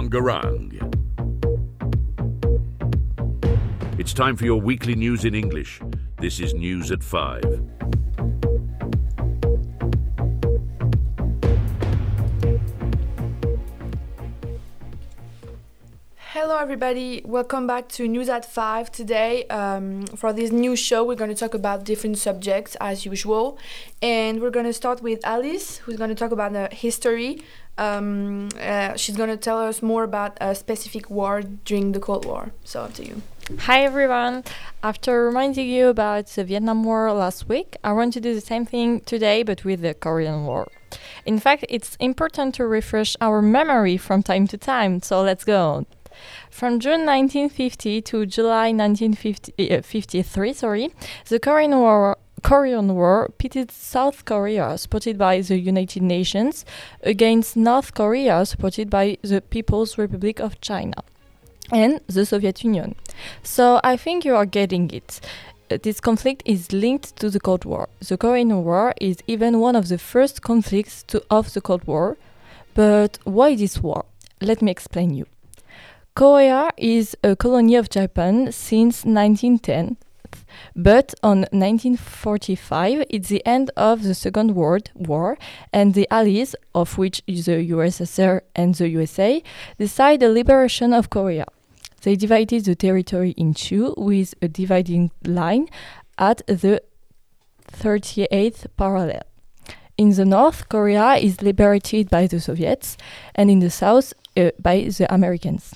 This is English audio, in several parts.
Bangarang. It's time for your weekly news in English. This is News at 5. Hello, everybody. Welcome back to News at 5. Today, um, for this new show, we're going to talk about different subjects as usual. And we're going to start with Alice, who's going to talk about the history. Um, uh, she's going to tell us more about a specific war during the Cold War. So, up to you. Hi everyone! After reminding you about the Vietnam War last week, I want to do the same thing today but with the Korean War. In fact, it's important to refresh our memory from time to time, so let's go. From June 1950 to July 1953, uh, sorry, the Korean War Korean War pitted South Korea, supported by the United Nations, against North Korea, supported by the People's Republic of China and the Soviet Union. So I think you are getting it. Uh, this conflict is linked to the Cold War. The Korean War is even one of the first conflicts to, of the Cold War. But why this war? Let me explain you. Korea is a colony of Japan since 1910, but on 1945 it's the end of the Second World War, and the Allies, of which the USSR and the USA, decide the liberation of Korea. They divided the territory in two with a dividing line at the 38th parallel. In the north, Korea is liberated by the Soviets, and in the south, uh, by the Americans.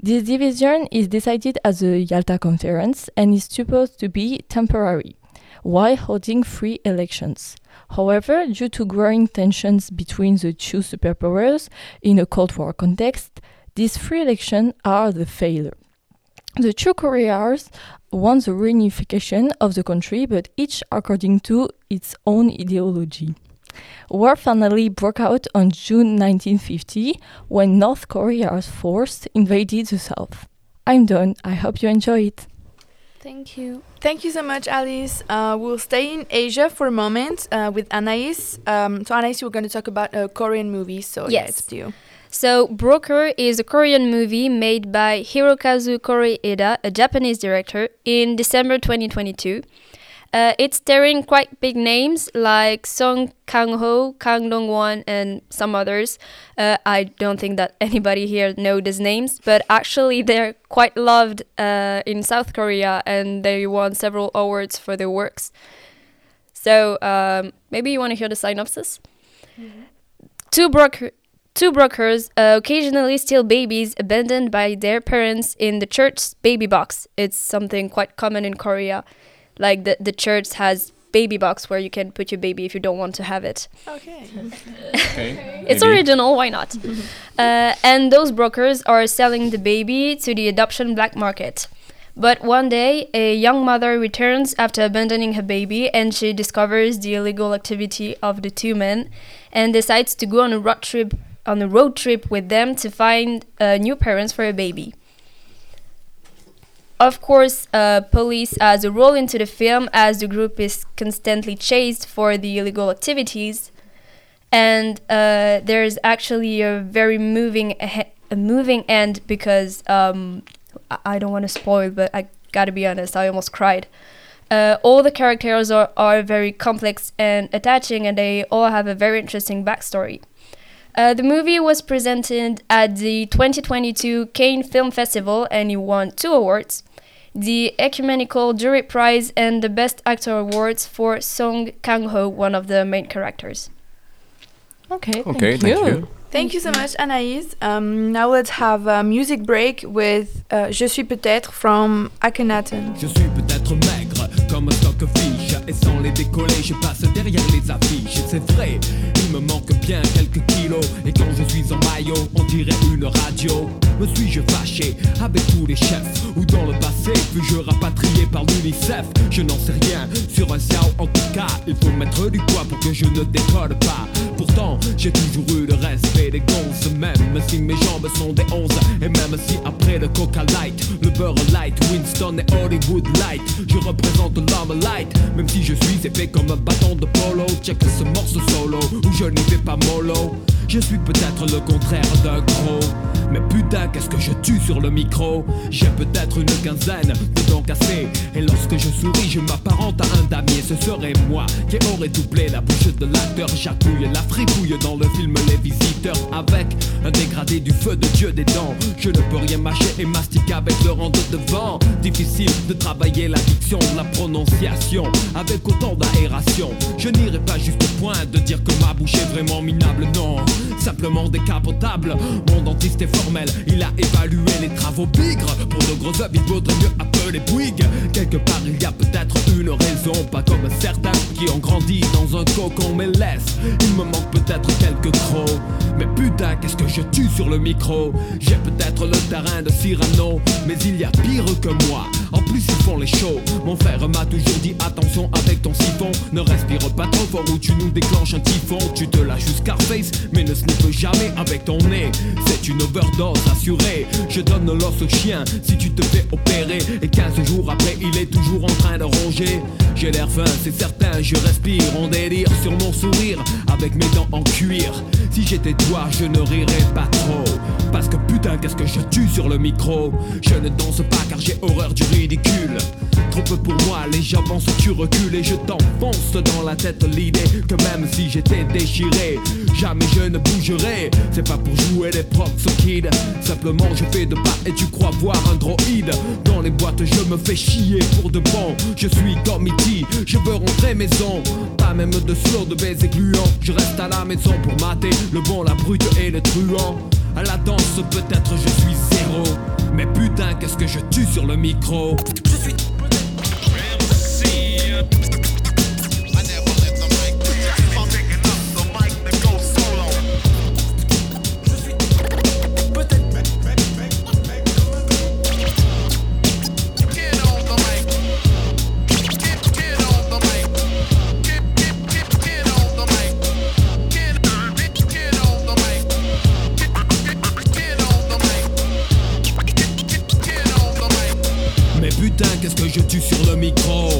This division is decided at the Yalta Conference and is supposed to be temporary, while holding free elections. However, due to growing tensions between the two superpowers in a Cold War context, these free elections are the failure. The two Koreas want the reunification of the country, but each according to its own ideology. War finally broke out on June 1950 when North Korea's force invaded the South. I'm done. I hope you enjoy it. Thank you. Thank you so much, Alice. Uh, we'll stay in Asia for a moment uh, with Anais. Um, so, Anais, we're going to talk about a Korean movie. So, yes. yeah, it's you. So, Broker is a Korean movie made by Hirokazu Koreeda, a Japanese director, in December 2022. Uh, it's starring quite big names like Song Kang Ho, Kang Dong Won, and some others. Uh, I don't think that anybody here knows these names, but actually they're quite loved uh, in South Korea and they won several awards for their works. So um, maybe you want to hear the synopsis? Mm-hmm. Two broker Two brokers uh, occasionally steal babies abandoned by their parents in the church's baby box. It's something quite common in Korea. Like the, the church has baby box where you can put your baby if you don't want to have it. Okay. okay. It's Maybe. original, why not? uh, and those brokers are selling the baby to the adoption black market. But one day, a young mother returns after abandoning her baby and she discovers the illegal activity of the two men and decides to go on a road trip on a road trip with them to find uh, new parents for a baby. Of course, uh, police has a role into the film as the group is constantly chased for the illegal activities, and uh, there's actually a very moving a moving end because um, I don't want to spoil, but I gotta be honest, I almost cried. Uh, all the characters are, are very complex and attaching, and they all have a very interesting backstory. Uh, the movie was presented at the 2022 Cannes Film Festival and it won two awards the Ecumenical Jury Prize and the Best Actor Awards for Song Kang Ho, one of the main characters. Okay, okay thank, you. you. Thank you so much, Anaïs. Um, now let's have a music break with uh, Je suis peut-être from Akhenaton. Je suis peut-être maigre comme un stockfish Et sans les décoller, je passe derrière les affiches C'est vrai, il me manque bien quelques kilos. Et quand je suis en maillot, on dirait une radio. Me suis-je fâché avec tous les chefs Ou dans le passé, fus-je rapatrié par l'UNICEF? Je n'en sais rien, sur un Xiao en tout cas Il faut mettre du poids pour que je ne décolle pas. Pourtant, j'ai toujours eu le respect des gonzes. Même si mes jambes sont des onze Et même si après le Coca Light Le beurre light, Winston et Hollywood Light Je représente l'homme light. Même si je suis épais comme un bâton de polo Check ce morceau solo Où je n'y vais pas mollo Je suis peut-être le contraire d'un gros. Mais putain, qu'est-ce que je tue sur le micro? J'ai peut-être une quinzaine de dents cassées. Et lorsque je souris, je m'apparente à un damier. Ce serait moi qui aurais doublé la bouche de l'acteur. J'accouille la fripouille dans le film Les Visiteurs. Avec un dégradé du feu de Dieu des dents. Je ne peux rien mâcher et mastiquer avec le rang de devant. Difficile de travailler la diction, la prononciation. Avec autant d'aération. Je n'irai pas juste au point de dire que ma bouche est vraiment minable. Non, simplement décapotable. Mon dentiste est formel, il a évalué les travaux bigres. Pour de gros œuvres, il vaudrait mieux appeler Bouygues. Quelque part, il y a peut-être une raison, pas comme certains qui ont grandi dans un cocon. Mais laisse, il me manque peut-être quelques crocs. Mais putain, qu'est-ce que je tue sur le micro? J'ai peut-être le terrain de Cyrano, mais il y a pire que moi. En plus, ils font les shows. Mon frère m'a toujours dit attention avec ton siphon. Ne respire pas trop fort ou tu nous déclenches un typhon. Tu te lâches jusqu'à face, mais ne sniffe jamais avec ton nez. C'est une overdose assurée. Je donne l'os au chien si tu te fais opérer. Et 15 jours après, il est toujours en train de ronger. J'ai l'air fin, c'est certain, je respire en délire sur mon sourire avec mes dents en cuir. Si j'étais toi, je ne rirais pas trop. Parce que putain, qu'est-ce que je tue sur le micro? Je ne danse pas car j'ai horreur du ridicule. Trop peu pour moi, les que tu recules et je t'enfonce dans la tête l'idée que même si j'étais déchiré, jamais je ne bougerai. C'est pas pour jouer les props kid. Simplement, je fais de pas et tu crois voir un droïde. Dans les boîtes, je me fais chier pour de bon. Je suis comme E.T., je veux rentrer maison. Pas même de slow, de baiser gluant. Je reste à la maison pour mater le bon, la brute et le truand. À la danse, peut-être je suis zéro. Mais putain, qu'est-ce que je tue sur le micro? Je suis. Je tue sur le micro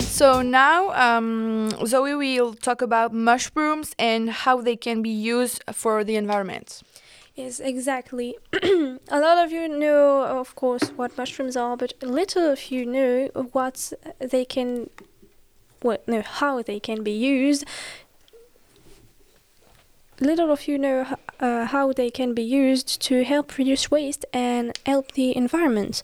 So now um, Zoe will talk about mushrooms and how they can be used for the environment. Yes, exactly. a lot of you know, of course, what mushrooms are, but little of you know what they can, what no, how they can be used. Little of you know uh, how they can be used to help reduce waste and help the environment.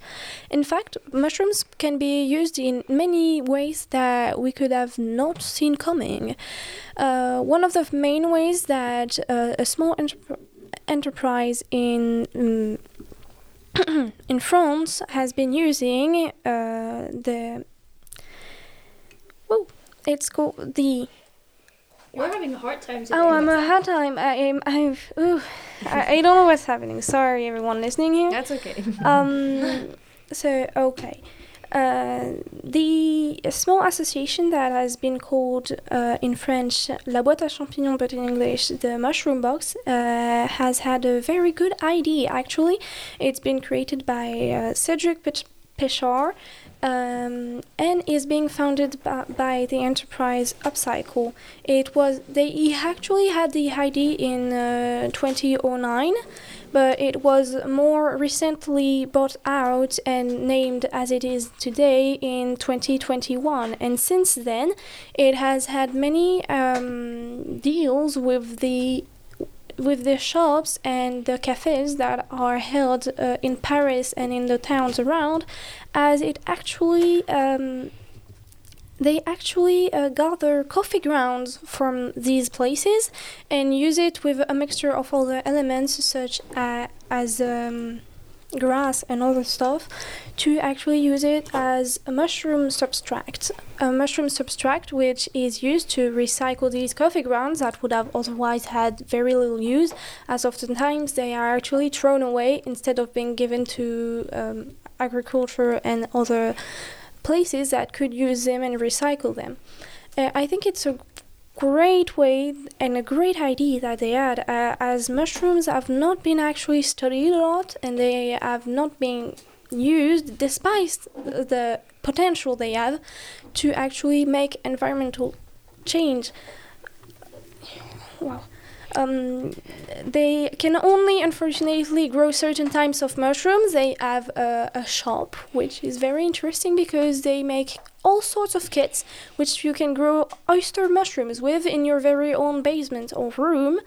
In fact, mushrooms can be used in many ways that we could have not seen coming. Uh, one of the main ways that uh, a small entrepreneur enterprise in um, in France has been using uh, the well, it's called the We're having a hard time today. oh I'm a hard time I am I've ooh, I, I don't know what's happening sorry everyone listening here That's okay. um, so okay. Uh, the small association that has been called uh, in French La Boîte à Champignons, but in English the Mushroom Box, uh, has had a very good idea actually. It's been created by uh, Cedric Pech- Pechard um, and is being founded by, by the enterprise Upcycle. It was they he actually had the idea in uh, 2009 but it was more recently bought out and named as it is today in 2021 and since then it has had many um, deals with the with the shops and the cafes that are held uh, in Paris and in the towns around as it actually um, they actually uh, gather coffee grounds from these places and use it with a mixture of other elements such uh, as um, grass and other stuff to actually use it as a mushroom substract. A mushroom substract which is used to recycle these coffee grounds that would have otherwise had very little use as oftentimes they are actually thrown away instead of being given to um, agriculture and other places that could use them and recycle them. Uh, I think it's a great way and a great idea that they had, uh, as mushrooms have not been actually studied a lot and they have not been used despite the potential they have to actually make environmental change. Wow. Um, they can only unfortunately grow certain types of mushrooms. They have a, a shop, which is very interesting because they make all sorts of kits which you can grow oyster mushrooms with in your very own basement or room.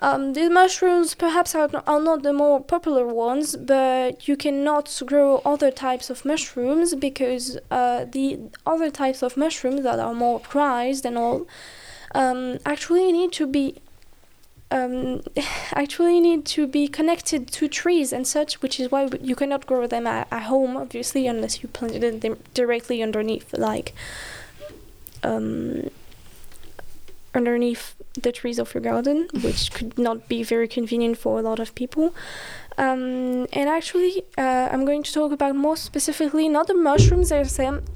Um, the mushrooms perhaps are, are not the more popular ones, but you cannot grow other types of mushrooms because uh, the other types of mushrooms that are more prized and all um, actually need to be um, actually need to be connected to trees and such, which is why you cannot grow them at, at home, obviously, unless you planted them directly underneath, like um, underneath the trees of your garden, which could not be very convenient for a lot of people. Um, and actually, uh, I'm going to talk about more specifically not the mushrooms themselves.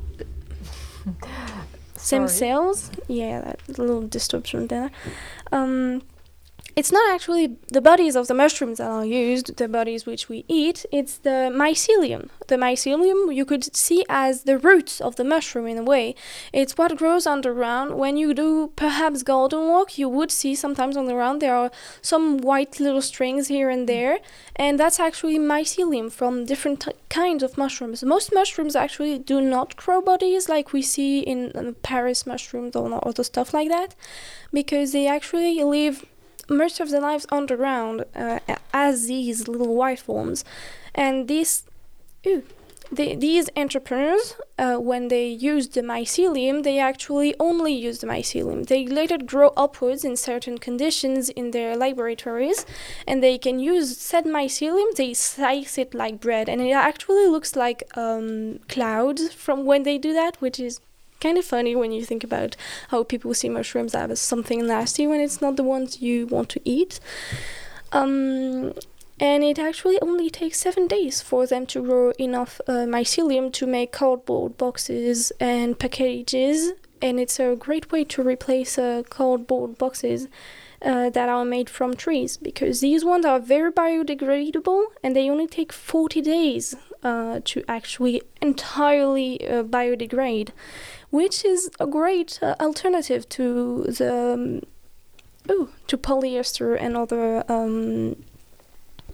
cells. Yeah, that little distortion there. Um, it's not actually the bodies of the mushrooms that are used, the bodies which we eat, it's the mycelium. The mycelium you could see as the roots of the mushroom in a way. It's what grows underground. When you do perhaps garden work, you would see sometimes on the ground there are some white little strings here and there, and that's actually mycelium from different kinds of mushrooms. Most mushrooms actually do not grow bodies like we see in uh, Paris mushrooms or other stuff like that, because they actually live most of their lives underground uh, as these little white forms. And these, ooh, the, these entrepreneurs, uh, when they use the mycelium, they actually only use the mycelium. They it grow upwards in certain conditions in their laboratories, and they can use said mycelium. They slice it like bread, and it actually looks like um, clouds from when they do that, which is kind of funny when you think about how people see mushrooms as something nasty when it's not the ones you want to eat. Um, and it actually only takes seven days for them to grow enough uh, mycelium to make cardboard boxes and packages. And it's a great way to replace uh, cardboard boxes uh, that are made from trees because these ones are very biodegradable and they only take 40 days uh, to actually entirely uh, biodegrade which is a great uh, alternative to the ooh, to polyester and other um,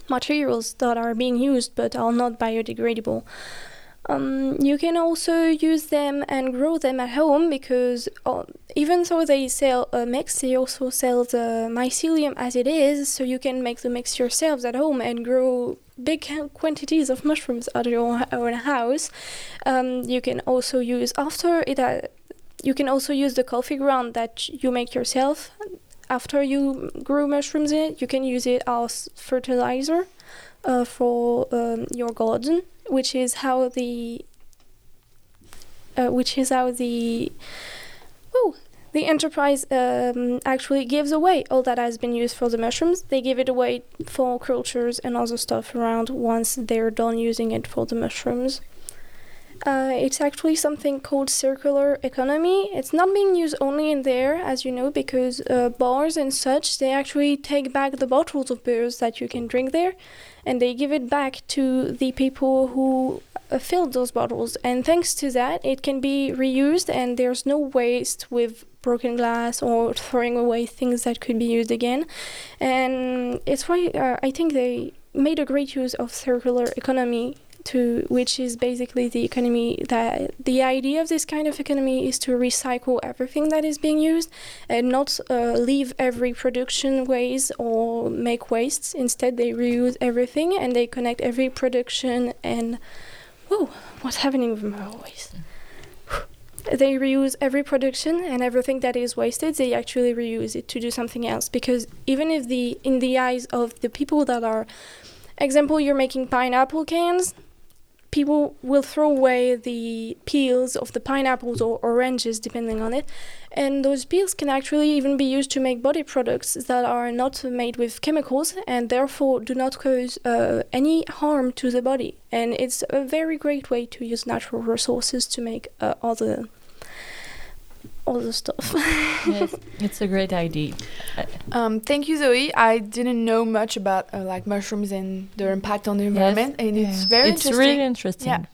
materials that are being used but are not biodegradable. Um, you can also use them and grow them at home because uh, even though they sell a mix, they also sell the mycelium as it is, so you can make the mix yourselves at home and grow big quantities of mushrooms at your own house. Um, you can also use after it. Uh, you can also use the coffee ground that you make yourself. After you grow mushrooms in it, you can use it as fertilizer uh, for um, your garden, which is how the uh, which is how the oh the enterprise um, actually gives away all that has been used for the mushrooms. They give it away for cultures and other stuff around once they're done using it for the mushrooms. Uh, it's actually something called circular economy. It's not being used only in there, as you know, because uh, bars and such they actually take back the bottles of beers that you can drink there, and they give it back to the people who filled those bottles. And thanks to that, it can be reused, and there's no waste with broken glass or throwing away things that could be used again. And it's why uh, I think they made a great use of circular economy to which is basically the economy that the idea of this kind of economy is to recycle everything that is being used and not uh, leave every production waste or make wastes instead they reuse everything and they connect every production and whoa what's happening with my voice? They reuse every production and everything that is wasted they actually reuse it to do something else because even if the in the eyes of the people that are example you're making pineapple cans people will throw away the peels of the pineapples or oranges depending on it. And those peels can actually even be used to make body products that are not made with chemicals and therefore do not cause uh, any harm to the body. And it's a very great way to use natural resources to make uh, other all the stuff. yes, it's a great idea. Um, thank you, Zoe. I didn't know much about uh, like mushrooms and their impact on the environment, and it's very it's interesting. really interesting. Yeah.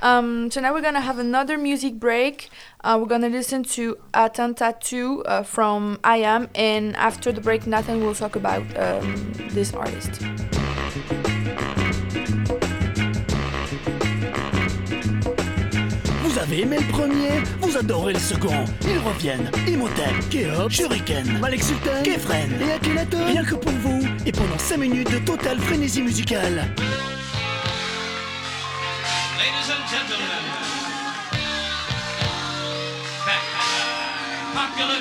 Um, so now we're gonna have another music break. Uh, we're gonna listen to Attentat 2 uh, from I Am, and after the break, Nathan will talk about um, this artist. Avez aimé le premier, vous adorez le second. Ils reviennent. Imhotep, Kéop, Shuriken, Malek Sultan, Kefren et Akhenaton. Rien que pour vous, et pendant 5 minutes de totale frénésie musicale. Ladies and gentlemen, popular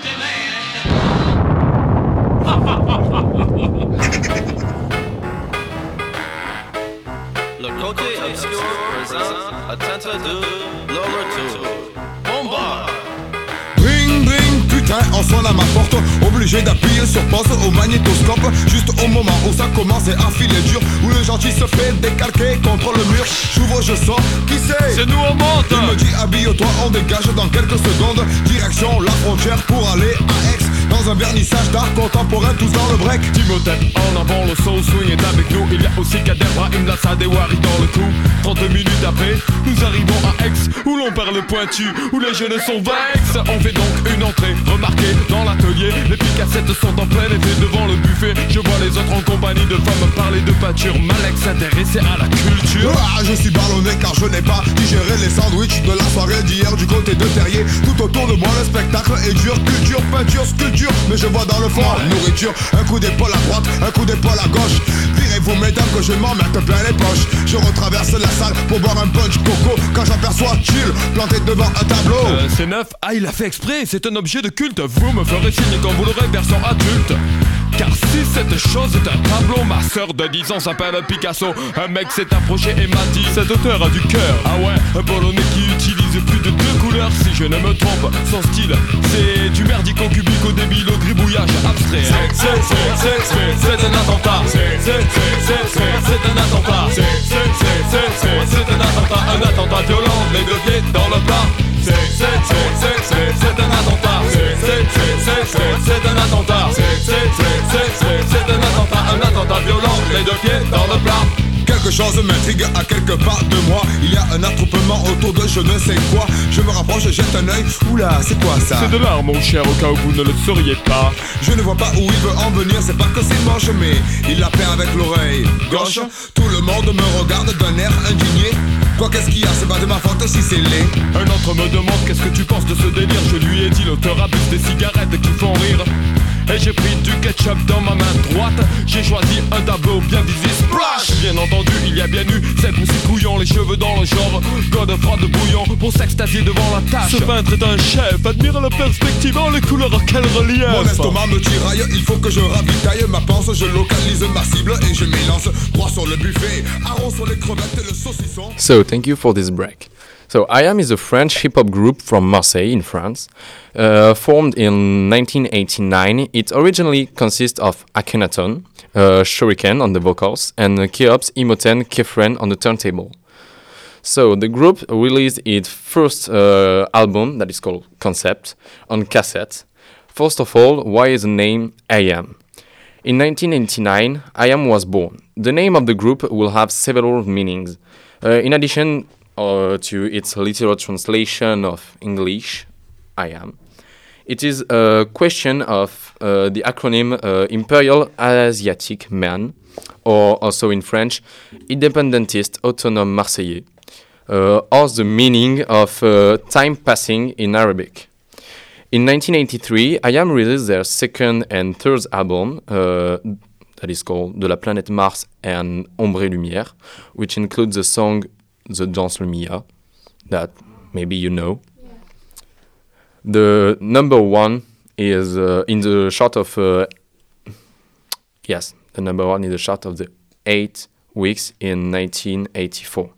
Le côté obscur présente Attenta 2, sonne à ma porte Obligé d'appuyer sur pause au magnétoscope. Juste au moment où ça commence à filer dur Où le gentil se fait décalquer contre le mur. J'ouvre, je sors, qui c'est? C'est nous on monte. Il me dit habille-toi, on dégage dans quelques secondes. Direction la frontière pour aller à Aix Dans un vernissage d'art contemporain, tous dans le break Timothée en avant, le soul swing est avec nous. Il y a aussi Kader Brahim, Lassad et Wari dans le coup. 30 minutes après, nous arrivons à Aix, où l'on perd le pointu, où les jeunes sont vex. On fait donc une entrée remarquée dans l'atelier. Les picassettes sont en plein été devant le buffet. Je vois les autres en compagnie de femmes parler de peinture. Malek s'intéresser à la culture. Ah, je suis ballonné car je n'ai pas digéré les sandwichs de la soirée d'hier du côté de Terrier. Tout autour de moi, le spectacle est dur. Culture, peinture, sculpture, mais je vois dans le fond nourriture. Un coup d'épaule à droite, un coup d'épaule à gauche. Virez-vous, mesdames, que je m'en mette plein les poches. Je retraverse la salle pour boire un punch coco. Quand j'aperçois Chill planté devant un tableau. Euh, c'est neuf. Ah, il a fait exprès, c'est un objet de culte. Vous me ferez signe quand vous l'aurez version adulte. Car si cette chose est un tableau, ma sœur de 10 ans s'appelle Picasso. Un mec s'est approché et m'a dit Cet auteur a du cœur. Ah ouais, un polonais qui utilise plus de deux couleurs, si je ne me trompe. Son style, c'est du merdico au débile au gribouillage abstrait. C'est, un attentat. C'est, un attentat. C'est, un attentat. Un attentat violent, les deux pieds dans le plat. C'est, c'est, c'est, c'est, c'est, c'est un attentat. C'est, c'est, c'est, c'est, c'est, c'est un attentat. C'est, c'est, c'est, c'est, c'est, c'est un attentat. Un attentat violent, les deux pieds dans le plat. Quelque chose m'intrigue à quelque part de moi. Il y a un attroupement autour de je ne sais quoi. Je me rapproche, je jette un œil. Oula, c'est quoi ça? C'est de l'art, mon cher, au cas où vous ne le sauriez pas. Je ne vois pas où il veut en venir, c'est pas que c'est moche, mais il la fait avec l'oreille gauche. Tout le monde me regarde d'un air indigné. Quoi qu'est-ce qu'il y a, c'est pas de ma faute si c'est laid. Un autre me demande qu'est-ce que tu penses de ce délire? Je lui ai dit l'auteur abuse des cigarettes qui font rire. Et j'ai pris du ketchup dans ma main droite. J'ai choisi un tableau bien visé Splash! Bien entendu il y a bien eu Cette poussée couillon Les cheveux dans le genre. God froid de bouillon Pour s'extasier devant la tâche. Ce peintre est un chef. Admire la perspective Oh les couleurs quel relief. Mon estomac me tiraille, il faut que je ravitaille ma panse. Je localise ma cible et je m'élance. Droit sur le buffet, arrond sur les crevettes et le saucisson. So, thank you for this break. So, I Am is a French hip hop group from Marseille in France. Uh, formed in 1989, it originally consists of Akhenaton, uh, Shuriken on the vocals, and uh, Khéops, Imhotep, Kephren on the turntable. So, the group released its first uh, album, that is called Concept, on cassette. First of all, why is the name I Am? In 1989, I Am was born. The name of the group will have several meanings. Uh, in addition uh, to its literal translation of English, I am, it is a question of uh, the acronym uh, Imperial Asiatic Man, or also in French, Independentiste Autonome Marseillais, uh, or the meaning of uh, time passing in Arabic. In 1983, I Am released their second and third album, uh, that is called De la planète Mars and Ombre Lumière, which includes the song The Danse Lumière, that maybe you know. The number one is uh, in the chart of, uh, yes, the number one is the chart of the eight weeks in 1984.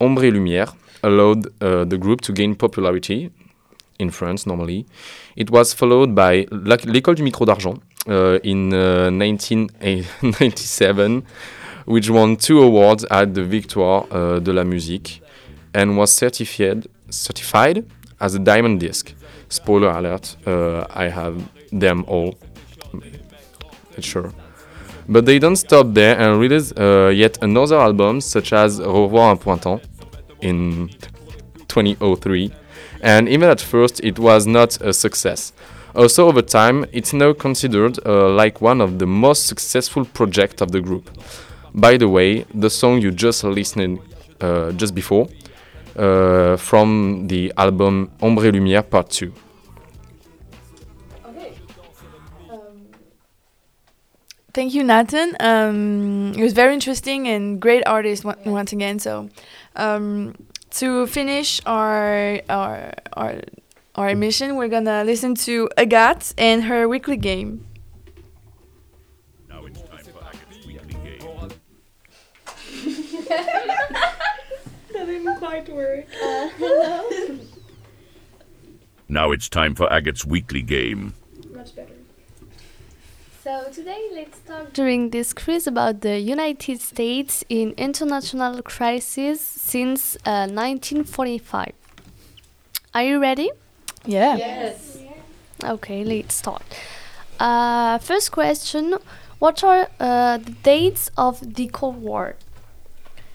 Ombre et Lumière allowed uh, the group to gain popularity in France normally. It was followed by L'École du Micro d'Argent uh, in uh, 1997, which won two awards at the Victoire uh, de la Musique and was certified certified as a diamond disc. Spoiler alert, uh, I have them all. Sure. But they don't stop there and release uh, yet another album, such as Revoir un Printemps in 2003. And even at first, it was not a success. Also, over time, it's now considered uh, like one of the most successful projects of the group. By the way, the song you just listened uh, just before uh, from the album Ombre Lumière Part 2. Thank you, Nathan. Um, it was very interesting and great artist on- once again. So, um, to finish our our our our emission, we're gonna listen to Agathe and her weekly game. That didn't quite work. Now it's time for Agathe's weekly game. Much better. So today let's talk during this quiz about the United States in international crisis since uh, 1945. Are you ready? Yeah. Yes. Okay, let's start. Uh, first question: What are uh, the dates of the Cold War?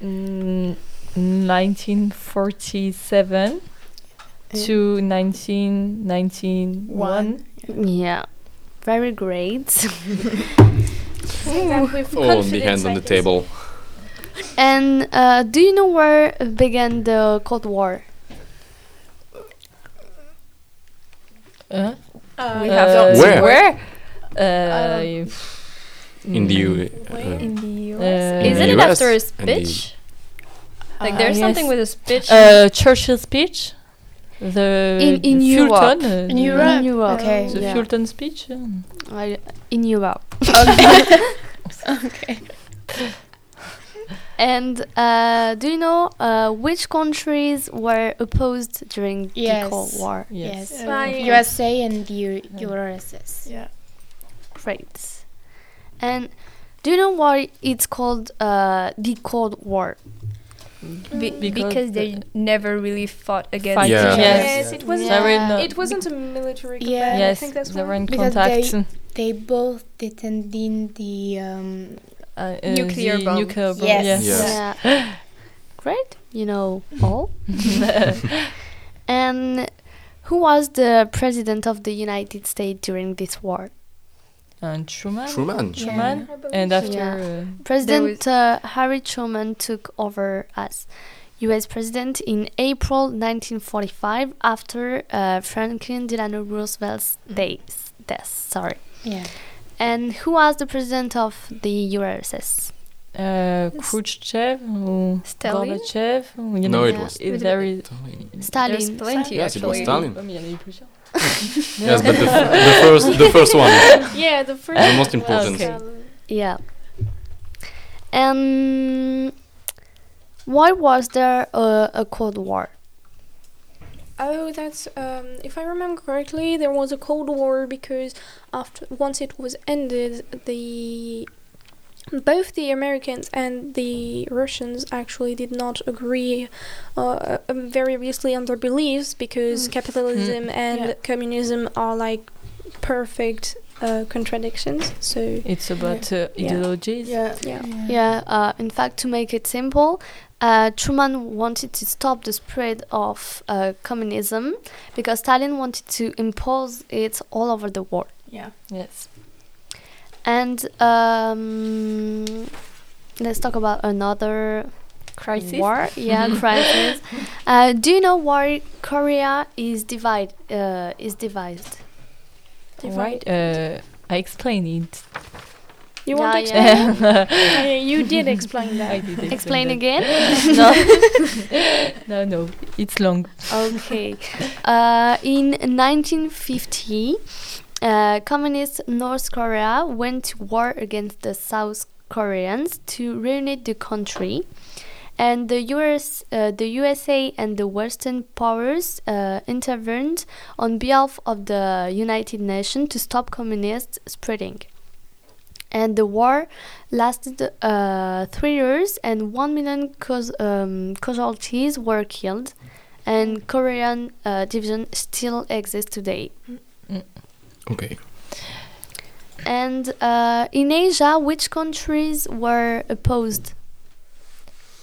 Mm, 1947 to 1991. Yeah, very great. Oh, the hand on the table. and uh, do you know where began the Cold War? Uh, we uh, have to- Where? Where? Uh, In the U. uh, In the US. Uh, In Isn't the it after a and speech? Like Uh, there's something with a speech. uh, Churchill's speech. The In- in Fulton, Europe. uh, In the- Europe. In Europe. Okay. The Yeah. Fulton speech. uh, I, in Europe. okay. And uh, do you know uh, which countries were opposed during Yes. the Cold War? Yes. Yeah. Uh, USA and the U- URSS. Yeah. Great. And do you know why it's called uh, the Cold War? Be- Because because they the- never really fought against Fight each Yeah. other. Yes. Yes, it wasn't. They were uh, It wasn't a military Yeah. combat. I yes, think that's they were in contact. they- They both attending the um, uh, uh, Nuclear the bomb. Nuclear bomb. Yes. Yes. Yes. Yeah. Great. You know all. and who was the president of the United States during this war? And Truman. Truman. Truman. I believe And after. Yeah. Uh, President uh, Harry Truman took over as U.S. president in April 1945 after uh, Franklin Delano Roosevelt's days, death. Sorry. yeah. And who was the president of the URSS? uh, Khrushchev or Stalin? Gorbachev. or, you No, know, it Yeah. was If there is. Stalin. There's plenty Yes, it was actually. Stalin. Comme il y en a eu plusieurs. Yes, but the, f- the first, the first one. Yeah, the first. The most important. Okay. Yeah. And why was there a, a Cold War? Oh, that's um, if I remember correctly, there was a Cold War because after once it was ended, the both the Americans and the Russians actually did not agree uh, um, very obviously on their beliefs because capitalism and Yeah. communism are like perfect uh, contradictions. So It's about uh, Yeah. ideologies. Yeah. yeah, Yeah, uh, in fact, to make it simple, uh, Truman wanted to stop the spread of uh, communism because Stalin wanted to impose it all over the world. Yeah. Yes. And um, let's talk about another Crisis. war. Yeah, crisis. Uh, do you know why Korea is divide uh, is divided? Right. Uh, I explained it. you want to Yeah, explain? yeah. Yeah, you did explain I that. did Explain that. again. no, no, it's long. Okay. Uh, in 1950, uh, communist North Korea went to war against the South Koreans to reunite the country. And the US, uh, the USA and the Western powers uh, intervened on behalf of the United Nations to stop communist spreading. And the war lasted uh, three years, and one million um, casualties were killed and Korean uh, division still exists today. Okay. And uh, in Asia, which countries were opposed?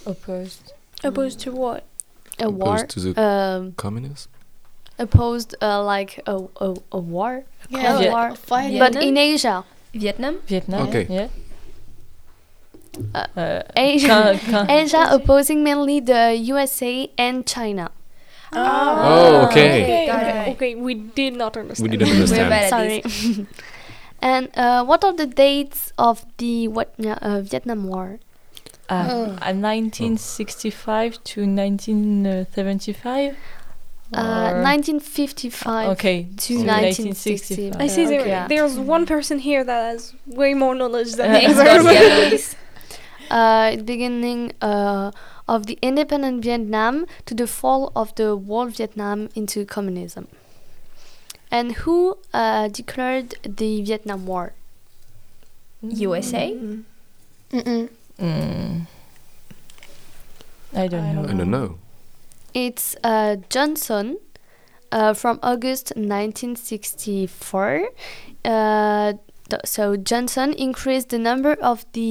Opposed. Opposed to what? A war. Opposed to the um, communists? opposed, uh, like a, a, a war. A Yeah, Cold Viet- war. fight. But in Asia. Vietnam? Vietnam. Okay. Yeah. Uh, Uh, Asia, Can- can- Asia opposing mainly the USA and China. Oh, okay. Okay, okay, okay, we did not understand. We didn't understand. bad at Sorry. and uh, what are the dates of the what, uh, Vietnam War? Uh, Oh. uh, 1965 to 1975. Uh, Or- 1955 Okay. to so 1960. I see there, Yeah. there's one person here that has way more knowledge than me. Expert, yeah, Louise. Uh, at beginning uh, of the independent Vietnam to the fall of the whole Vietnam into communism. And who uh, declared the Vietnam War? USA? Mm-mm. Mm. I don't know. I don't know. It's uh, Johnson uh, from August 1964. Uh, th- so Johnson increased the number of the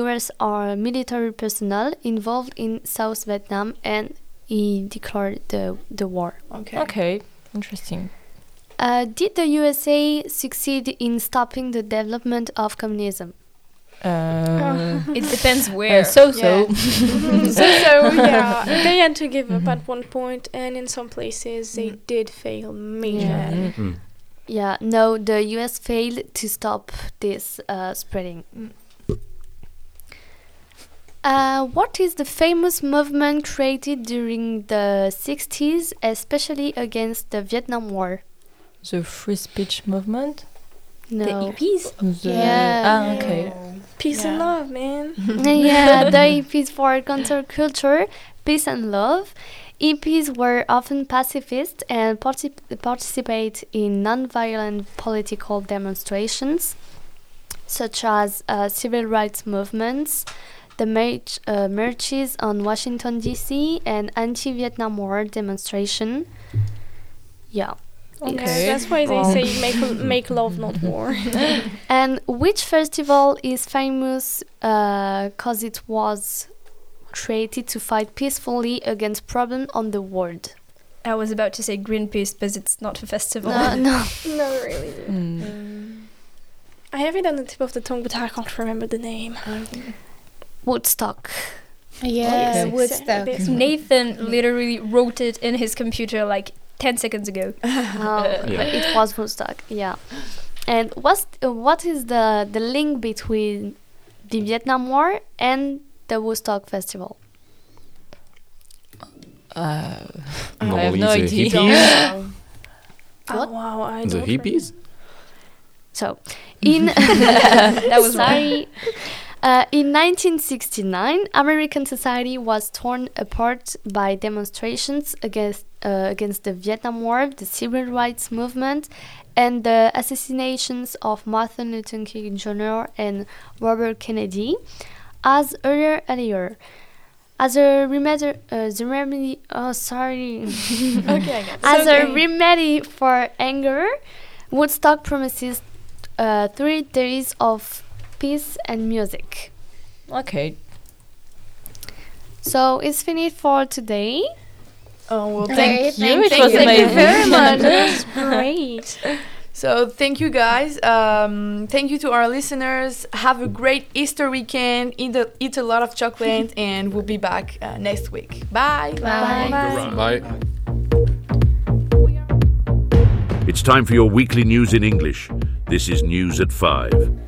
U.S. ar- military personnel involved in South Vietnam, and he declared the the war. Okay. Okay. Interesting. Uh, did the USA succeed in stopping the development of communism? Uh, It depends uh, where. so so. so, so yeah, they had to give up at one point, and in some places they did fail majorly. Yeah. Yeah, no, the US failed to stop this uh, spreading. Uh, what is the famous movement created during the 60s, especially against the Vietnam War? The free speech movement. No. hippies? The, Yeah. Ah, okay. Peace and love, man. yeah, the hippies for counterculture, peace and love. Hippies were often pacifist and particip- participate in non-violent political demonstrations, such as uh, civil rights movements, the march, uh, marches on Washington D.C. and anti-Vietnam War demonstration. Yeah. Okay. that's why they Well. say make make love, not war. And which festival is famous because it was created to fight peacefully against problems on the world? I was about to say Greenpeace, but it's not a festival. No, no. Not really. Mm. I have it on the tip of the tongue, but I can't remember the name. Woodstock. Yeah, Okay. Woodstock. Nathan literally wrote it in his computer like 10 seconds ago. Oh, Yeah. but it was Woodstock, yeah. And what's uh, what is the the link between the Vietnam War and the Woodstock Festival? Uh, I have no the idea. hippies. Oh, What? wow, I The don't hippies? So, in That was sorry. Uh, in 1969, American society was torn apart by demonstrations against uh, against the Vietnam War, the civil rights movement, and the assassinations of Martin Luther King Jr. and Robert Kennedy. As earlier earlier, as a remedy, uh, the remedy. Oh, sorry. Okay, I got. As It's a remedy for anger, Woodstock promises uh, three days of peace and music. Okay. So it's finished for today. Oh well, Great, thank, thank It you. was Thank you very much. That's great. So thank you guys. Um, thank you to our listeners. Have a great Easter weekend. Eat a, eat a lot of chocolate, and we'll be back uh, next week. Bye. Bye. Bye. It's time for your weekly news in English. This is News at 5.